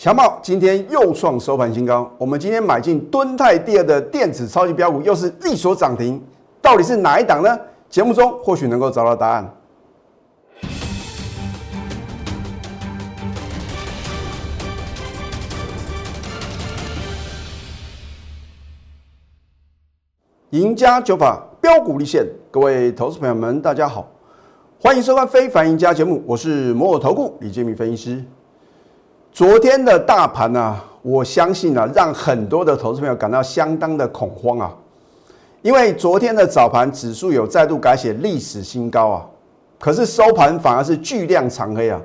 强茂今天又创收盘新高，我们今天买进敦泰第二的电子超级标股，又是力所涨停，到底是哪一档呢？节目中或许能够找到答案。赢家九法标股立现，各位投资朋友们，大家好，欢迎收看《非凡赢家》节目，我是摩尔投顾李建明分析师。昨天的大盘呢、我相信啊，让很多的投资朋友感到相当的恐慌啊，因为昨天的早盘指数有再度改写历史新高啊，可是收盘反而是巨量长黑啊，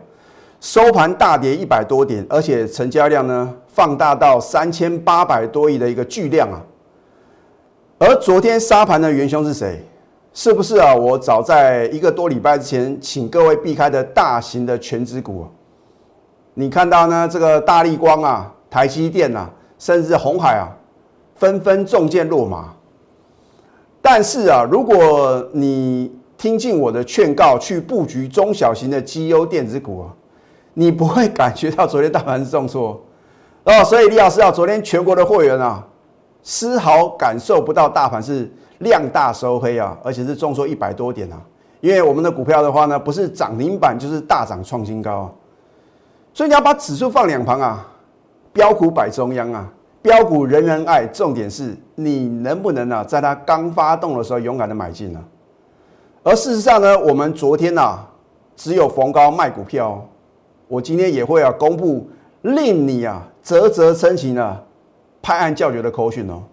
收盘大跌一百多点，而且成交量呢放大到三千八百多亿的一个巨量啊。而昨天沙盘的元凶是谁？是不是啊？我早在一个多礼拜之前，请各位避开的大型的全指股、啊，你看到呢？这个大力光啊、台积电啊，甚至红海啊，纷纷中箭落马。但是啊，如果你听进我的劝告，去布局中小型的绩优电子股啊，你不会感觉到昨天大盘是重挫哦。所以李老师啊，昨天全国的会员啊。丝毫感受不到大盘是量大收黑啊，而且是重挫一百多点啊。因为我们的股票的话呢，不是涨停板就是大涨创新高啊。所以你要把指数放两旁啊，标股摆中央啊，标股人人爱。重点是你能不能啊，在它刚发动的时候勇敢的买进呢？而事实上呢，我们昨天啊，只有逢高卖股票。我今天也会啊，公布令你啊啧啧称奇呢。拍案叫绝的口讯哦，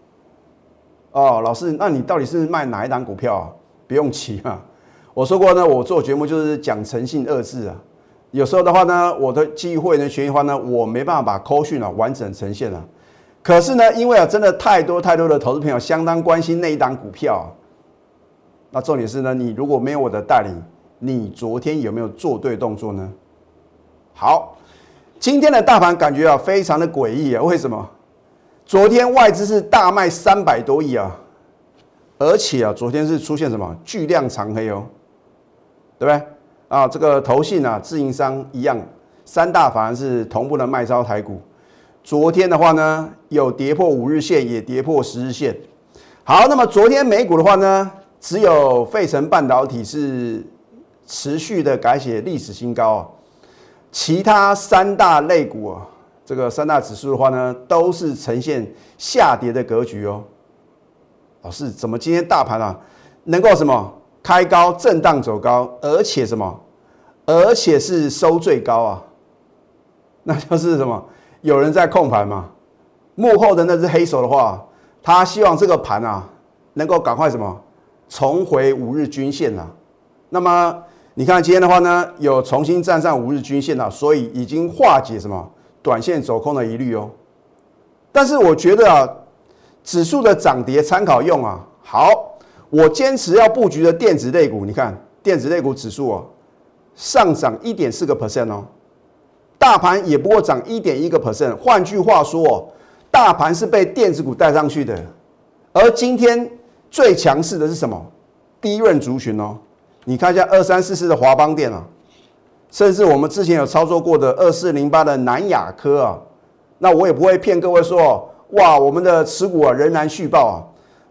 哦，老师，那你到底是卖哪一档股票啊？不用急啊，我说过呢，我做节目就是讲诚信二字啊。有时候的话呢，我的机会员的权益话呢，我没办法把口讯啊完整呈现了。可是呢，因为啊，真的太多太多的投资朋友相当关心那一档股票，那重点是呢，你如果没有我的带领，你昨天有没有做对动作呢？好，今天的大盘感觉啊，非常的诡异啊，为什么？昨天外资是大卖三百多亿啊，而且啊，昨天是出现什么巨量长黑哦，对不对？啊，这个投信啊、自营商一样，三大法人是同步的卖超台股。昨天的话呢，有跌破五日线，也跌破十日线。好，那么昨天美股的话呢，只有费城半导体是持续的改写历史新高啊，其他三大类股啊。这个三大指数的话呢，都是呈现下跌的格局哦。老师，怎么今天大盘啊能够什么开高震荡走高，而且什么，而且是收最高啊？那就是什么？有人在控盘嘛？幕后的那只黑手的话，他希望这个盘啊能够赶快什么重回五日均线啊。那么你看今天的话呢，有重新站上五日均线了，所以已经化解什么？短线走空的疑虑哦，但是我觉得啊，指数的涨跌参考用啊。好，我坚持要布局的电子类股，你看电子类股指数哦，上涨一点四个 percent 哦，大盘也不过涨一点一个 percent。换句话说，大盘是被电子股带上去的。而今天最强势的是什么？低润族群哦，你看一下二三四四的华邦电啊。甚至我们之前有操作过的二四零八的南亚科啊，那我也不会骗各位说，哇，我们的持股啊仍然续报啊，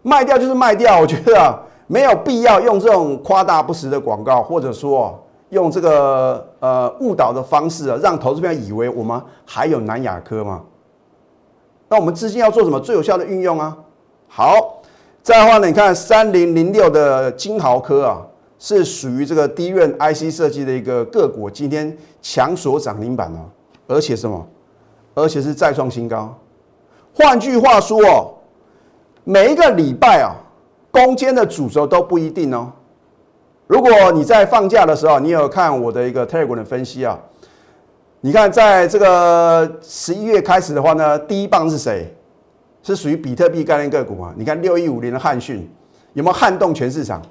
卖掉就是卖掉。我觉得啊，没有必要用这种夸大不实的广告，或者说用这个呃误导的方式啊，让投资朋友以为我们还有南亚科嘛。那我们资金要做什么最有效的运用啊？好，再的话呢，你看三零零六的金豪科啊。是属于这个低润 IC 设计的一个个股，今天强锁涨停板哦，而且什么？而且是再创新高。换句话说哦，每一个礼拜啊，攻坚的主轴都不一定哦。如果你在放假的时候，你有看我的一个 Telegram 的分析啊？你看，在这个十一月开始的话呢，第一棒是谁？是属于比特币概念个股啊？你看六一五零的汉讯有没有撼动全市场？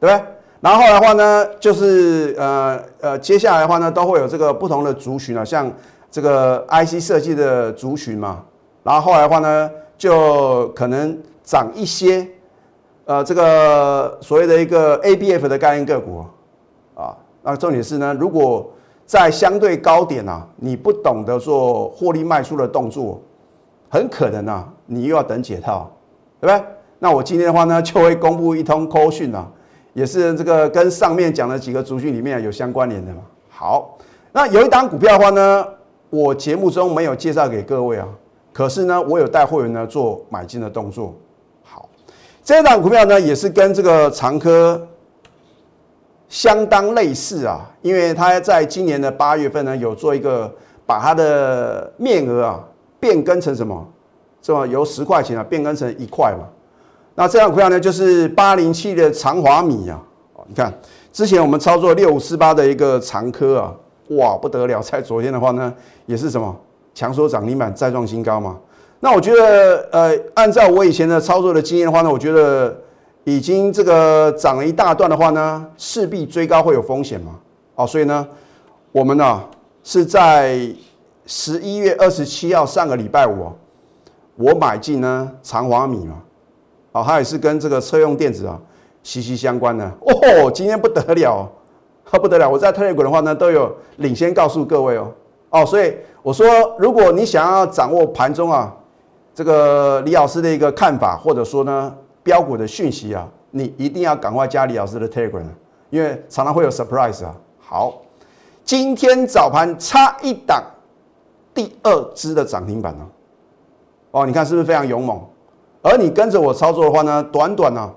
对不对？然后后来的话呢，就是呃呃，接下来的话呢，都会有这个不同的族群啊，像这个 IC 设计的族群嘛。然后后来的话呢，就可能涨一些呃这个所谓的一个 ABF 的概念个股啊。那重点是呢，如果在相对高点啊，你不懂得做获利卖出的动作，很可能啊，你又要等解套，对不对？那我今天的话呢，就会公布一通扣讯啊，也是这个跟上面讲的几个族群里面有相关联的嘛。好，那有一档股票的话呢，我节目中没有介绍给各位啊，可是呢，我有带会员呢做买进的动作。好，这档股票呢，也是跟这个长科。相当类似啊，因为它在今年的八月份呢，有做一个把它的面额啊变更成什么？这么由十块钱啊变更成一块嘛？那这样股票呢，就是八零七的长华米啊。你看之前我们操作六五四八的一个长科啊，哇不得了，在昨天的话呢，也是什么强缩涨停板再创新高嘛？那我觉得呃，按照我以前的操作的经验的话呢，我觉得。已经这个涨了一大段的话呢，势必追高会有风险嘛？哦，所以呢，我们呢是在十一月二十七号上个礼拜五，我买进呢长华米嘛，哦，它也是跟这个车用电子啊息息相关的哦。今天不得了，不得了！我在特列股的话呢，都有领先告诉各位哦。哦，所以我说，如果你想要掌握盘中啊这个李老师的一个看法，或者说呢。标股的讯息啊，你一定要赶快加李老师的 Telegram，因为常常会有 surprise 啊。好，今天早盘差一档，第二支的涨停板呢。哦，你看是不是非常勇猛？而你跟着我操作的话呢，短短呢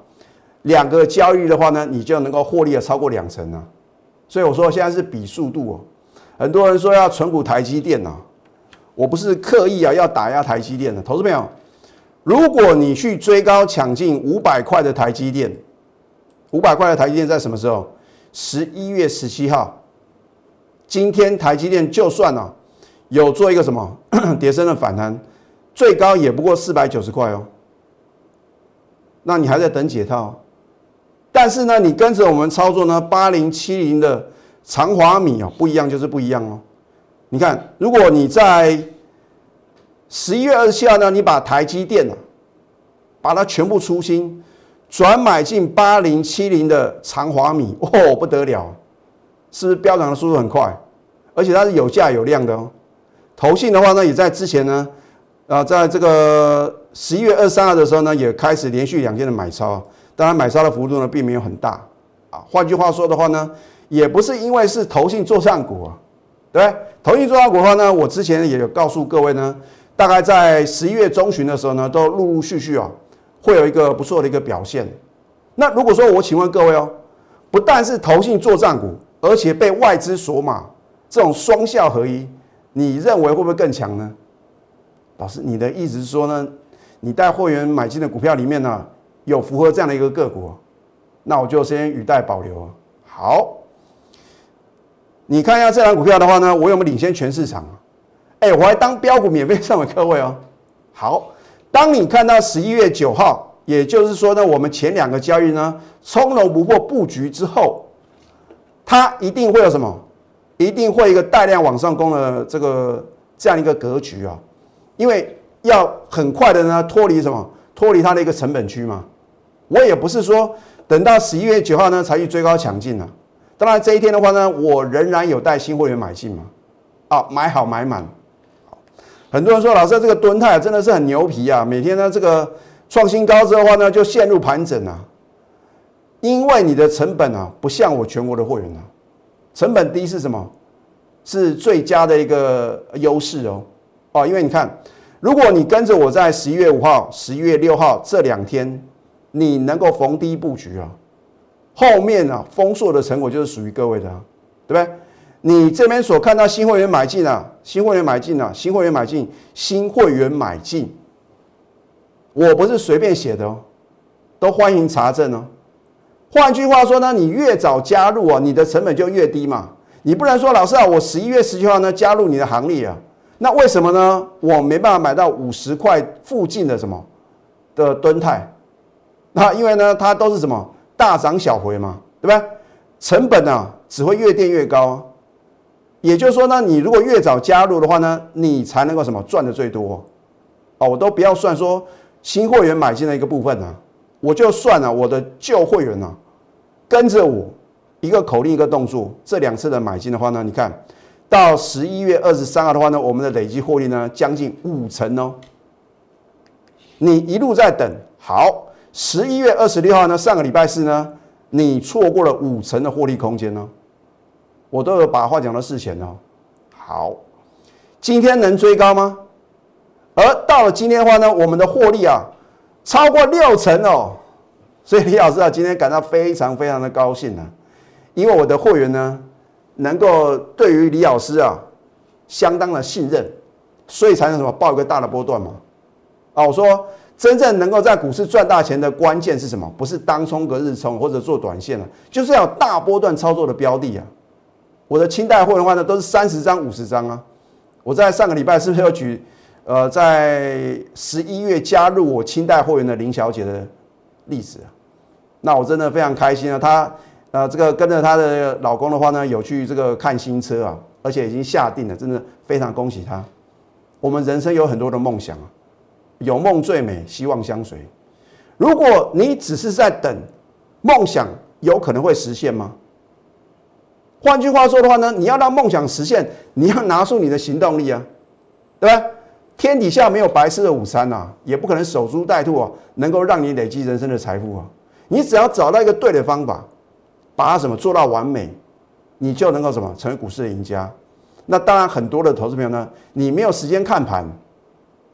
两个交易的话呢，你就能够获利了超过两成啊。所以我说现在是比速度哦。很多人说要存股台积电呐，我不是刻意啊要打压台积电的，投资朋友。如果你去追高抢进五百块的台积电，五百块的台积电在什么时候？十一月十七号。今天台积电就算了，有做一个什么 叠升的反弹，最高也不过四百九十块哦。那你还在等解套？但是呢，你跟着我们操作呢，八零七零的长华米啊，不一样就是不一样哦。你看，如果你在十一月二十七号呢，你把台积电啊，把它全部出清，转买进八零七零的长华米，哦，不得了，是不是飙涨的速度很快？而且它是有价有量的哦。投信的话呢，也在之前呢，啊，在这个十一月二三号的时候呢，也开始连续两天的买超，当然买超的幅度呢，并没有很大啊。换句话说的话呢，也不是因为是投信做上股啊，对不对？投信做上股的话呢，我之前也有告诉各位呢。大概在十一月中旬的时候呢，都陆陆续续啊，会有一个不错的一个表现。那如果说我请问各位哦，不但是投信做账股，而且被外资锁码，这种双效合一，你认为会不会更强呢？老师，你的意思是说呢，你带会员买进的股票里面呢，有符合这样的一个个股，那我就先语带保留。好，你看一下这张股票的话呢，我有没有领先全市场啊？哎，我还当标股免费送给各位哦。好，当你看到十一月九号，也就是说呢，我们前两个交易呢，从容不迫布局之后，它一定会有什么？一定会一个带量往上攻的这个这样一个格局啊。因为要很快的呢脱离什么？脱离它的一个成本区嘛。我也不是说等到十一月九号呢才去追高抢进啊。当然这一天的话呢，我仍然有带新会员买进嘛。啊，买好买满。很多人说，老师这个吨泰真的是很牛皮啊！每天呢，这个创新高之后的话呢，就陷入盘整啊。因为你的成本啊，不像我全国的会员啊，成本低是什么？是最佳的一个优势哦。哦，因为你看，如果你跟着我在十一月五号、十一月六号这两天，你能够逢低布局啊，后面啊丰硕的成果就是属于各位的，对不对？你这边所看到新会员买进啊，新会员买进啊，新会员买进，新会员买进，我不是随便写的哦，都欢迎查证哦。换句话说呢，你越早加入啊，你的成本就越低嘛。你不能说老师啊，我十一月十七号呢加入你的行列啊，那为什么呢？我没办法买到五十块附近的什么的吨泰，那因为呢，它都是什么大涨小回嘛，对不对？成本呢只会越垫越高。也就是说呢，你如果越早加入的话呢，你才能够什么赚的最多哦。我都不要算说新会员买进的一个部分呢，我就算了我的旧会员呢，跟着我一个口令一个动作，这两次的买进的话呢，你看到十一月二十三号的话呢，我们的累计获利呢将近五成哦。你一路在等，好，十一月二十六号呢，上个礼拜四呢，你错过了五成的获利空间呢，我都有把话讲到事前哦。好，今天能追高吗？而到了今天的话呢，我们的获利啊超过六成哦，所以李老师啊今天感到非常非常的高兴啊，因为我的会员呢。能够对于李老师啊，相当的信任，所以才能什么报一个大的波段嘛？啊，我说真正能够在股市赚大钱的关键是什么？不是当冲隔日冲或者做短线了，就是要大波段操作的标的啊。我的清代会的话呢，都是三十张、五十张啊。我在上个礼拜是不是有举呃，在十一月加入我清代会员的林小姐的例子啊？那我真的非常开心啊，她。呃，这个跟着她的老公的话呢，有去这个看新车啊，而且已经下定了，真的非常恭喜她。我们人生有很多的梦想啊，有梦最美，希望相随。如果你只是在等，梦想有可能会实现吗？换句话说的话呢，你要让梦想实现，你要拿出你的行动力啊，对吧？天底下没有白吃的午餐呐，也不可能守株待兔啊，能够让你累积人生的财富啊。你只要找到一个对的方法。把它什么做到完美，你就能够什么成为股市的赢家。那当然，很多的投资朋友呢，你没有时间看盘，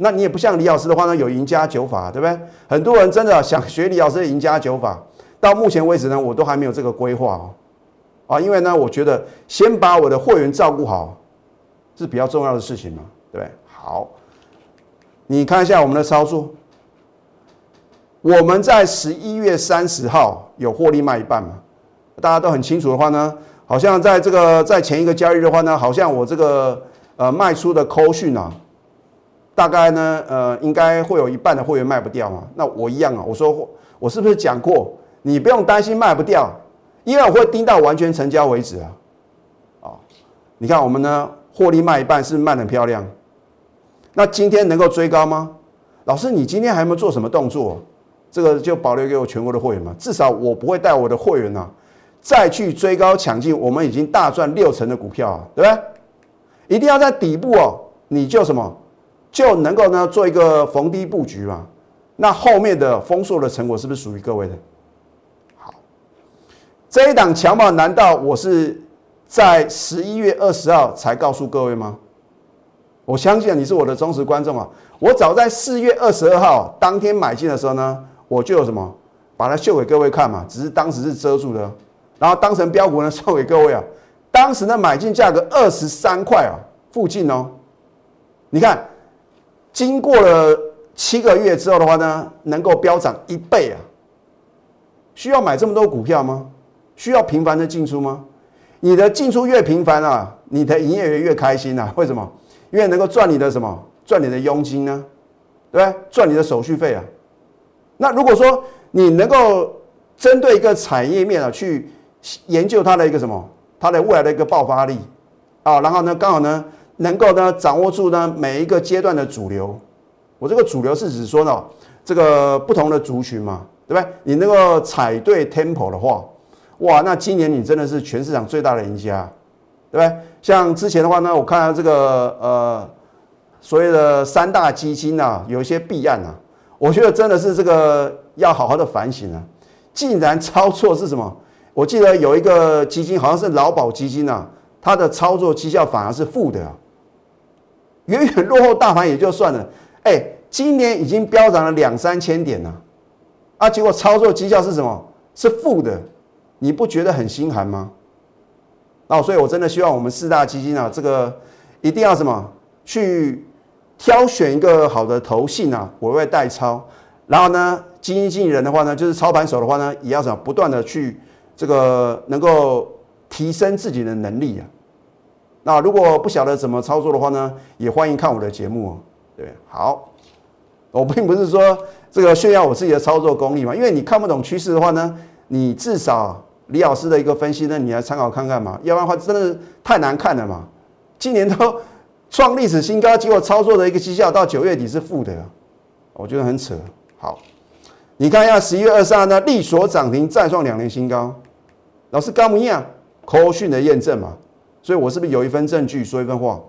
那你也不像李老师的话呢，有赢家九法，对不对？很多人真的想学李老师的赢家九法，到目前为止呢，我都还没有这个规划哦。啊，因为呢，我觉得先把我的会员照顾好是比较重要的事情嘛，对不对？好，你看一下我们的操作，我们在十一月三十号有获利卖一半嘛？大家都很清楚的话呢，好像在这个在前一个交易的话呢，好像我这个呃卖出的扣讯啊，大概呢呃应该会有一半的会员卖不掉嘛。那我一样啊，我说我是不是讲过，你不用担心卖不掉，因为我会盯到完全成交为止啊。啊，你看我们呢获利卖一半是是卖的漂亮，那今天能够追高吗？老师，你今天还没有做什么动作？这个就保留给我全国的会员嘛，至少我不会带我的会员啊。再去追高抢进，我们已经大赚六成的股票啊，对不对？一定要在底部哦，你就什么就能够呢做一个逢低布局嘛。那后面的丰硕的成果是不是属于各位的？好，这一档强宝，难道我是在十一月二十号才告诉各位吗？我相信你是我的忠实观众啊。我早在四月二十二号当天买进的时候呢，我就有什么把它秀给各位看嘛，只是当时是遮住的。然后当成标股呢，送给各位啊。当时的买进价格二十三块啊，附近哦。你看，经过了七个月之后的话呢，能够飙涨一倍啊。需要买这么多股票吗？需要频繁的进出吗？你的进出越频繁啊，你的营业员越开心啊。为什么？因为能够赚你的什么？赚你的佣金呢？对不对？赚你的手续费啊。那如果说你能够针对一个产业面啊去。研究它的一个什么，它的未来的一个爆发力啊，然后呢，刚好呢，能够呢掌握住呢每一个阶段的主流。我这个主流是指说呢，这个不同的族群嘛，对不对？你那个踩对 tempo 的话，哇，那今年你真的是全市场最大的赢家，对不对？像之前的话呢，我看到这个呃所谓的三大基金啊，有一些弊案啊，我觉得真的是这个要好好的反省啊，竟然操作是什么？我记得有一个基金，好像是劳保基金啊，它的操作绩效反而是负的，远远落后大盘也就算了，哎，今年已经飙涨了两三千点了，啊，结果操作绩效是什么？是负的，你不觉得很心寒吗？哦，所以我真的希望我们四大基金啊，这个一定要什么去挑选一个好的投信啊，委外代操，然后呢，基金经理人的话呢，就是操盘手的话呢，也要什么不断的去。这个能够提升自己的能力啊。那如果不晓得怎么操作的话呢，也欢迎看我的节目哦。对，好，我并不是说这个炫耀我自己的操作功力嘛，因为你看不懂趋势的话呢，你至少李老师的一个分析呢，你来参考看看嘛。要不然的话，真的太难看了嘛。今年都创历史新高，结果操作的一个绩效到九月底是负的，我觉得很扯。好。你看一下十一月二十二呢，力所涨停再创两年新高。老师刚一样，口讯的验证嘛，所以我是不是有一份证据说一份话？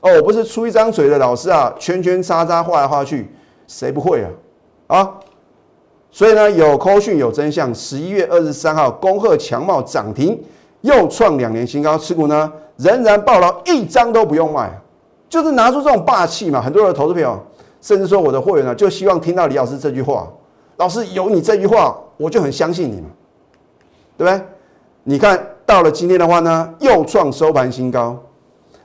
哦，我不是出一张嘴的老师啊，圈圈叉叉画来画去，谁不会啊？啊！所以呢，有扣讯有真相。十一月二十三号，恭贺强茂涨停，又创两年新高，持股呢仍然爆了，一张都不用卖，就是拿出这种霸气嘛。很多的投资朋友，甚至说我的会员呢，就希望听到李老师这句话。老师有你这句话，我就很相信你嘛，对不对？你看到了今天的话呢，又创收盘新高。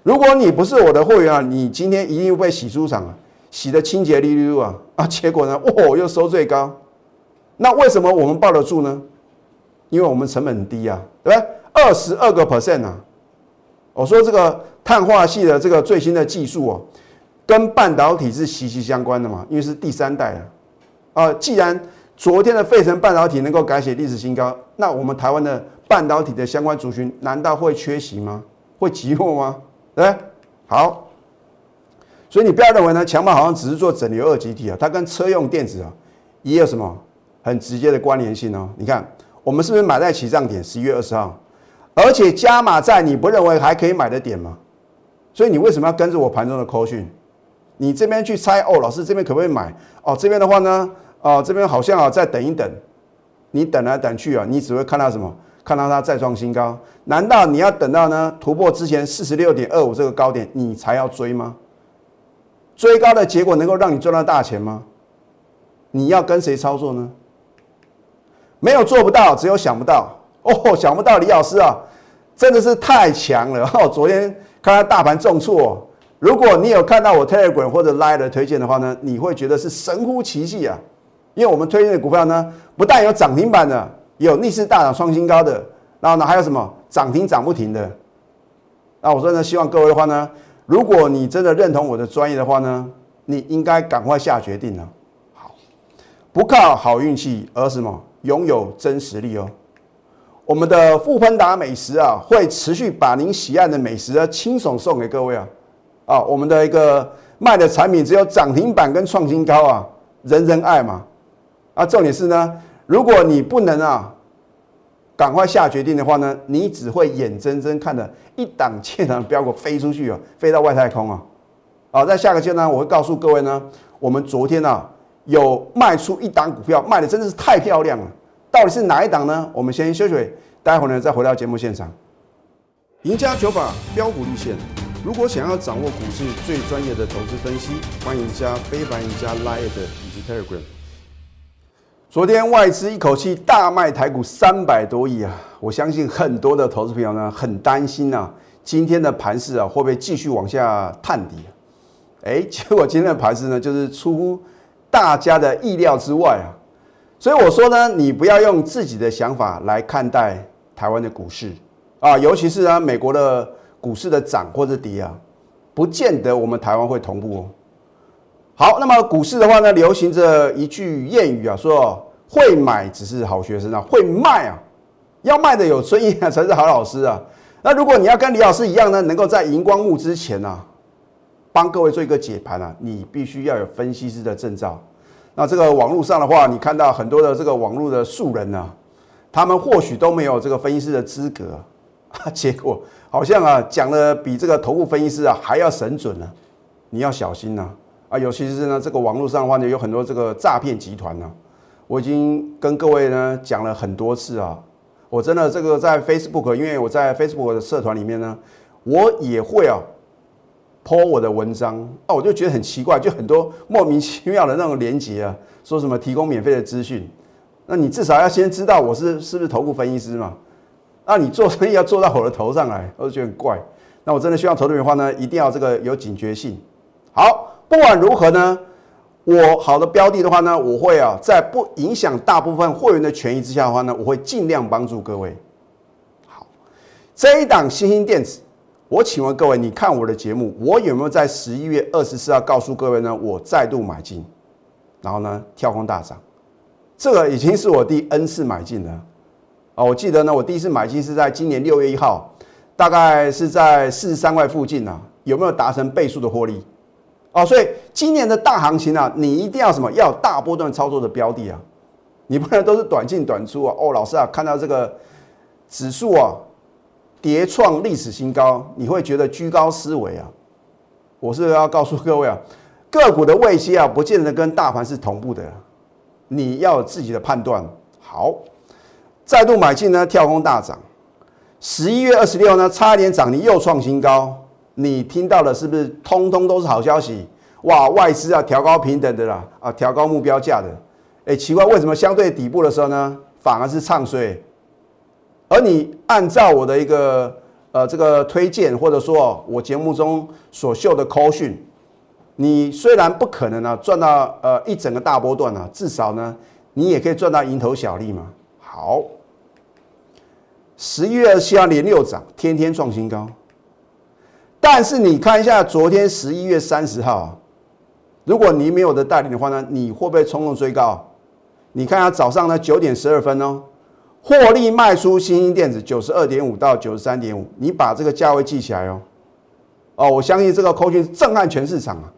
如果你不是我的会员啊，你今天一定被洗出场啊，洗的清洁利利啊啊！结果呢，哦，又收最高。那为什么我们抱得住呢？因为我们成本低啊，对不对？二十二个 percent 啊！我说这个碳化系的这个最新的技术哦，跟半导体是息息相关的嘛，因为是第三代啊。啊，既然昨天的费城半导体能够改写历史新高，那我们台湾的半导体的相关族群难道会缺席吗？会寂寞吗？对，好。所以你不要认为呢，强茂好像只是做整流二极体啊，它跟车用电子啊也有什么很直接的关联性哦。你看，我们是不是买在起涨点十一月二十号，而且加码在你不认为还可以买的点吗？所以你为什么要跟着我盘中的扣讯？你这边去猜哦，老师这边可不可以买？哦，这边的话呢，哦，这边好像啊，再等一等。你等来等去啊，你只会看到什么？看到它再创新高。难道你要等到呢突破之前四十六点二五这个高点，你才要追吗？追高的结果能够让你赚到大钱吗？你要跟谁操作呢？没有做不到，只有想不到哦。想不到李老师啊，真的是太强了哦。昨天看到大盘重挫，如果你有看到我 Telegram 或者 Line 的推荐的话呢，你会觉得是神乎其技啊。因为我们推荐的股票呢，不但有涨停板的，有逆势大涨创新高的，然后呢还有什么涨停涨不停的。那我说呢，希望各位的话呢。如果你真的认同我的专业的话呢，你应该赶快下决定了。好，不靠好运气，而什么拥有真实力哦。我们的富喷达美食啊，会持续把您喜爱的美食啊，轻松送给各位啊。啊，我们的一个卖的产品只有涨停板跟创新高啊，人人爱嘛。啊，重点是呢，如果你不能啊。赶快下决定的话呢，你只会眼睁睁看着一档接档标股飞出去啊，飞到外太空啊！好，在下个阶段我会告诉各位呢，我们昨天啊有卖出一档股票，卖的真的是太漂亮了。到底是哪一档呢？我们先休息，待会儿呢再回到节目现场。赢家九法标股立线，如果想要掌握股市最专业的投资分析，欢迎加非凡、加 Line 以及 Telegram。昨天外资一口气大卖台股三百多亿啊！我相信很多的投资朋友呢很担心啊，今天的盘势啊会不会继续往下探底？哎，结果今天的盘势呢就是出乎大家的意料之外啊！所以我说呢，你不要用自己的想法来看待台湾的股市啊，尤其是啊美国的股市的涨或者跌啊，不见得我们台湾会同步哦。好，那么股市的话呢，流行着一句谚语啊，说会买只是好学生啊，会卖啊，要卖的有尊严，才是好老师啊。那如果你要跟李老师一样呢，能够在荧光幕之前呢，帮各位做一个解盘啊，你必须要有分析师的证照。那这个网络上的话，你看到很多的这个网络的素人呢，他们或许都没有这个分析师的资格啊，结果好像啊讲的比这个头部分析师啊还要神准呢，你要小心呐。啊，尤其是呢，这个网络上的话呢，有很多这个诈骗集团呢。我已经跟各位呢讲了很多次啊，我真的这个在 Facebook，因为我在 Facebook 的社团里面呢，我也会啊，po 我的文章啊，我就觉得很奇怪，就很多莫名其妙的那种连接啊，说什么提供免费的资讯，那你至少要先知道我是是不是头部分析师嘛？那你做生意要做到我的头上来，我就觉得很怪。那我真的希望投资的话呢，一定要这个有警觉性。好。不管如何呢，我好的标的的话呢，我会啊，在不影响大部分会员的权益之下的话呢，我会尽量帮助各位。好，这一档新兴电子，我请问各位，你看我的节目，我有没有在十一月二十四号告诉各位呢？我再度买进，然后呢跳空大涨，这个已经是我第 N 次买进了啊！我记得呢，我第一次买进是在今年六月一号，大概是在四十三块附近啊，有没有达成倍数的获利？哦，所以今年的大行情啊，你一定要什么？要大波段操作的标的啊，你不能都是短进短出啊。哦，老师啊，看到这个指数啊跌创历史新高，你会觉得居高思维啊？我是要告诉各位啊，个股的位阶啊，不见得跟大盘是同步的，你要有自己的判断。好，再度买进呢，跳空大涨。十一月二十六呢，差一点涨你又创新高，你听到的是不是通通都是好消息？哇，外资啊调高平等的啦，啊调高目标价的。哎，奇怪，为什么相对底部的时候呢，反而是唱衰？而你按照我的一个呃这个推荐，或者说我节目中所秀的扣讯，你虽然不可能啊赚到呃一整个大波段啊，至少呢你也可以赚到蝇头小利嘛。好。十一月二十七号连六涨，天天创新高。但是你看一下昨天十一月三十号，如果你没有的带领的话呢，你会不会冲动追高？你看下早上呢九点十二分哦，获利卖出新兴电子九十二点五到九十三点五，你把这个价位记起来哦。哦，我相信这个扣讯震撼全市场啊，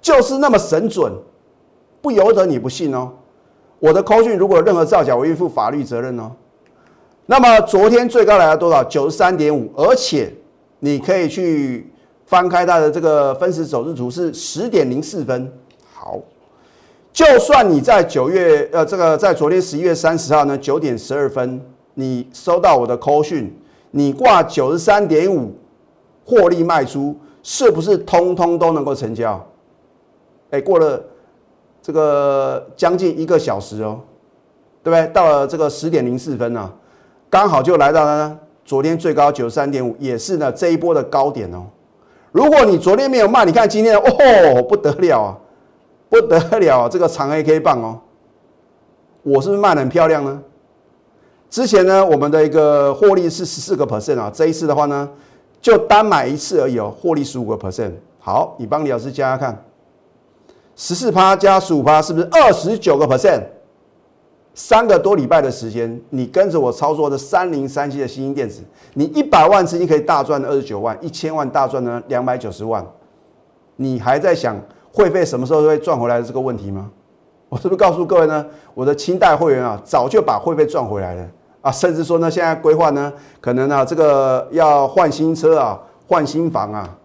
就是那么神准，不由得你不信哦。我的扣讯如果有任何造假，我愿意负法律责任哦。那么昨天最高来到多少？九十三点五，而且你可以去翻开它的这个分时走日图，是十点零四分。好，就算你在九月呃这个在昨天十一月三十号呢九点十二分，你收到我的 call 讯，你挂九十三点五获利卖出，是不是通通都能够成交？哎，过了这个将近一个小时哦，对不对？到了这个十点零四分呢？刚好就来到了昨天最高九十三点五，也是呢这一波的高点哦。如果你昨天没有卖，你看今天哦不得了啊，不得了，这个长 A K 棒哦，我是不是卖的很漂亮呢？之前呢我们的一个获利是十四个 percent 啊，这一次的话呢就单买一次而已哦，获利十五个 percent。好，你帮李老师加加看，十四趴加十五趴是不是二十九个 percent？三个多礼拜的时间，你跟着我操作的三零三七的新兴电子，你一百万资金可以大赚二十九万，一千万大赚呢两百九十万。你还在想会费什么时候会赚回来的这个问题吗？我是不是告诉各位呢？我的清代会员啊，早就把会费赚回来了啊，甚至说呢，现在规划呢，可能啊，这个要换新车啊，换新房啊，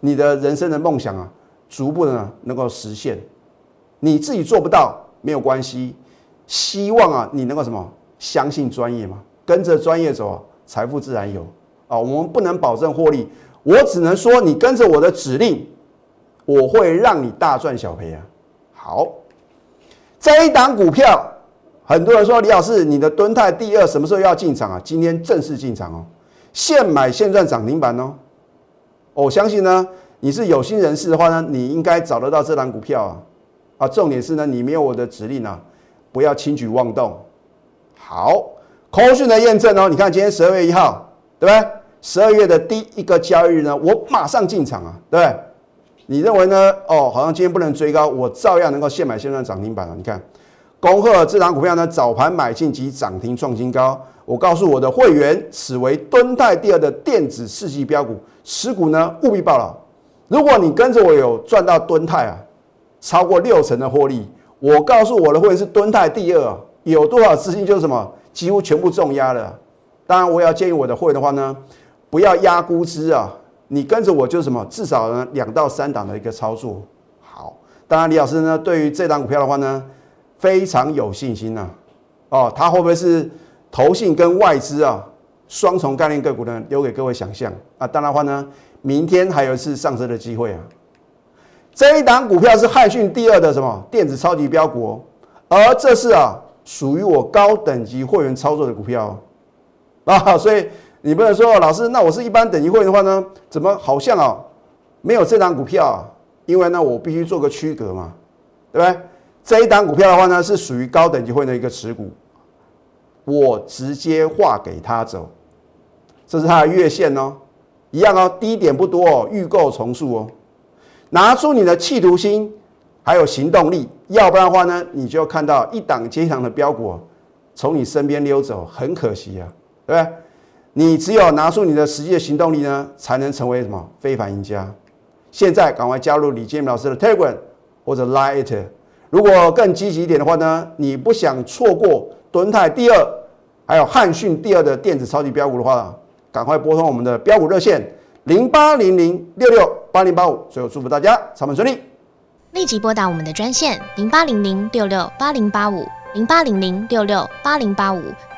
你的人生的梦想啊，逐步的呢能够实现。你自己做不到没有关系。希望啊，你能够什么相信专业嘛？跟着专业走啊，财富自然有啊。我们不能保证获利，我只能说你跟着我的指令，我会让你大赚小赔啊。好，这一档股票，很多人说李老师，你的敦泰第二什么时候要进场啊？今天正式进场哦，现买现赚涨停板哦。我相信呢，你是有心人士的话呢，你应该找得到这档股票啊。啊，重点是呢，你没有我的指令啊。不要轻举妄动。好，空讯的验证哦。你看今天十二月一号，对不对？十二月的第一个交易日呢，我马上进场啊，对不对？你认为呢？哦，好像今天不能追高，我照样能够现买现赚涨停板啊。你看，恭贺这档股票呢，早盘买进即涨停创新高。我告诉我的会员，此为敦泰第二的电子世纪标股，持股呢务必报了。如果你跟着我有赚到敦泰啊，超过六成的获利。我告诉我的会是蹲泰第二，有多少资金就是什么，几乎全部重压了。当然，我也要建议我的会的话呢，不要压估值啊，你跟着我就是什么，至少呢两到三档的一个操作。好，当然李老师呢对于这档股票的话呢，非常有信心呐。哦，它会不会是投信跟外资啊双重概念个股呢？留给各位想象啊。当然话呢，明天还有一次上车的机会啊。这一档股票是汉讯第二的什么电子超级标股，而这是啊属于我高等级会员操作的股票啊，所以你不能说老师，那我是一般等级会员的话呢，怎么好像啊没有这档股票？因为呢我必须做个区隔嘛，对不对？这一档股票的话呢是属于高等级会员的一个持股，我直接划给他走，这是他的月线哦，一样哦，低点不多哦，预购重塑哦。拿出你的企图心，还有行动力，要不然的话呢，你就看到一档接一档的标股从你身边溜走，很可惜啊，对不对？你只有拿出你的实际的行动力呢，才能成为什么非凡赢家。现在赶快加入李建明老师的 Telegram 或者 Line It。如果更积极一点的话呢，你不想错过敦泰第二，还有汉讯第二的电子超级标股的话，赶快拨通我们的标股热线零八零零六六八零八五。最后祝福大家操盘顺利，立即拨打我们的专线零八零零六六八零八五零八零零六六八零八五